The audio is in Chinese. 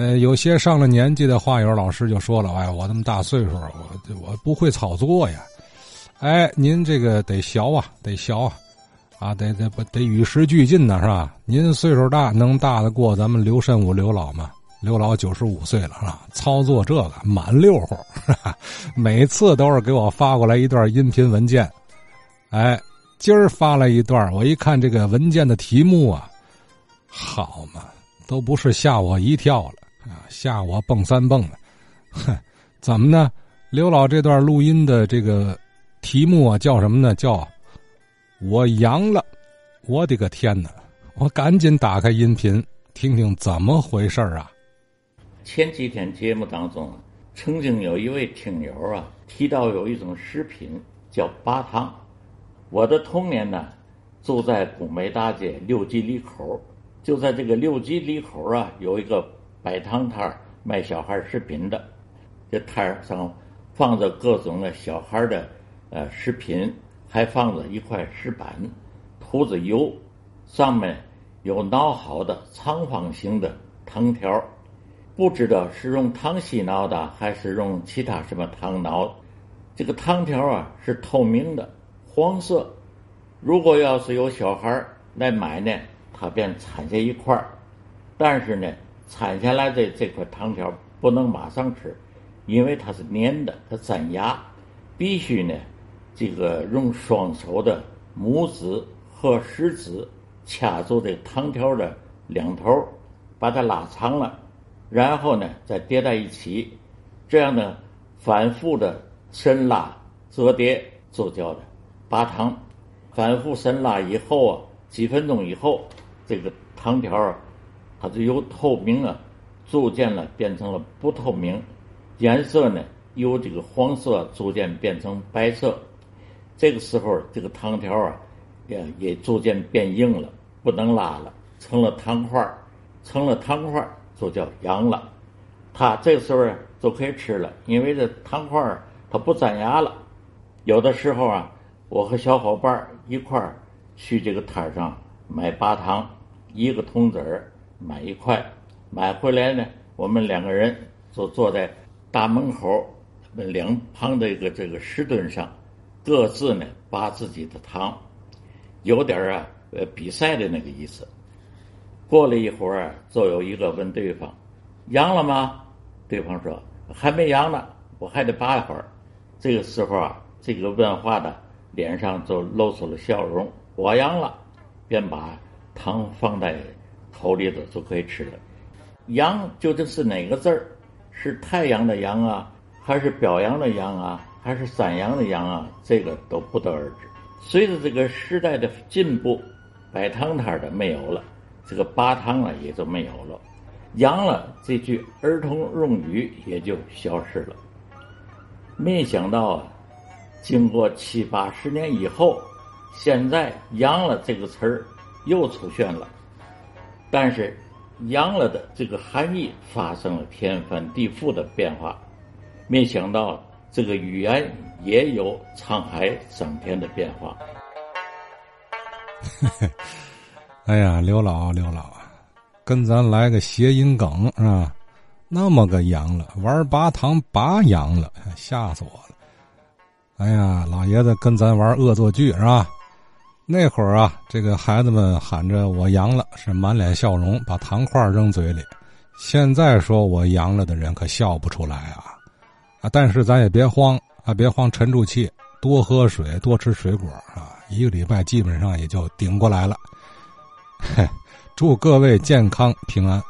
呃，有些上了年纪的画友老师就说了：“哎，我这么大岁数，我我不会操作呀。”哎，您这个得学啊，得学啊，啊，得得得与时俱进呢，是吧？您岁数大，能大得过咱们刘慎武刘老吗？刘老九十五岁了，是吧？操作这个满溜乎，每次都是给我发过来一段音频文件。哎，今儿发了一段，我一看这个文件的题目啊，好嘛，都不是吓我一跳了。啊，吓我蹦三蹦的，哼，怎么呢？刘老这段录音的这个题目啊，叫什么呢？叫“我阳了”。我的个天哪！我赶紧打开音频，听听怎么回事啊。前几天节目当中，曾经有一位听友啊提到有一种食品叫八汤。我的童年呢，住在古美大街六吉里口，就在这个六吉里口啊，有一个。摆摊摊卖小孩食品的，这摊上放着各种的小孩的呃食品，还放着一块石板，涂着油，上面有挠好的长方形的藤条，不知道是用糖稀挠的还是用其他什么糖挠。这个汤条啊是透明的，黄色。如果要是有小孩来买呢，他便掺下一块但是呢。铲下来的这块糖条不能马上吃，因为它是粘的，它粘牙，必须呢，这个用双手的拇指和食指掐住这糖条的两头，把它拉长了，然后呢再叠在一起，这样呢反复的伸拉折叠就叫的拔糖。反复伸拉以后啊，几分钟以后，这个糖条啊。它就由透明啊，逐渐了变成了不透明，颜色呢由这个黄色逐渐变成白色，这个时候这个糖条啊，也也逐渐变硬了，不能拉了，成了糖块儿成了糖块儿就叫羊了，它这个时候就可以吃了，因为这糖块儿它不粘牙了。有的时候啊，我和小伙伴一块儿去这个摊上买八糖，一个铜子儿。买一块，买回来呢，我们两个人就坐在大门口两旁的一个这个石墩上，各自呢拔自己的糖，有点啊呃比赛的那个意思。过了一会儿，就有一个问对方：“阳了吗？”对方说：“还没阳呢，我还得拔一会儿。”这个时候啊，这个问话的脸上就露出了笑容：“我阳了。”便把糖放在。口里的就可以吃了。阳究竟是哪个字儿？是太阳的阳啊，还是表扬的扬啊，还是山羊的羊啊？这个都不得而知。随着这个时代的进步，摆汤摊的没有了，这个拔汤了也就没有了，阳了这句儿童用语也就消失了。没想到啊，经过七八十年以后，现在阳了这个词儿又出现了。但是，阳了的这个含义发生了天翻地覆的变化，没想到这个语言也有沧海桑田的变化。哎呀，刘老刘老啊，跟咱来个谐音梗是吧？那么个阳了，玩拔糖拔阳了，吓死我了！哎呀，老爷子跟咱玩恶作剧是吧？那会儿啊，这个孩子们喊着“我阳了”，是满脸笑容，把糖块扔嘴里。现在说我阳了的人可笑不出来啊！啊，但是咱也别慌啊，别慌，沉住气，多喝水，多吃水果啊，一个礼拜基本上也就顶过来了。嘿，祝各位健康平安。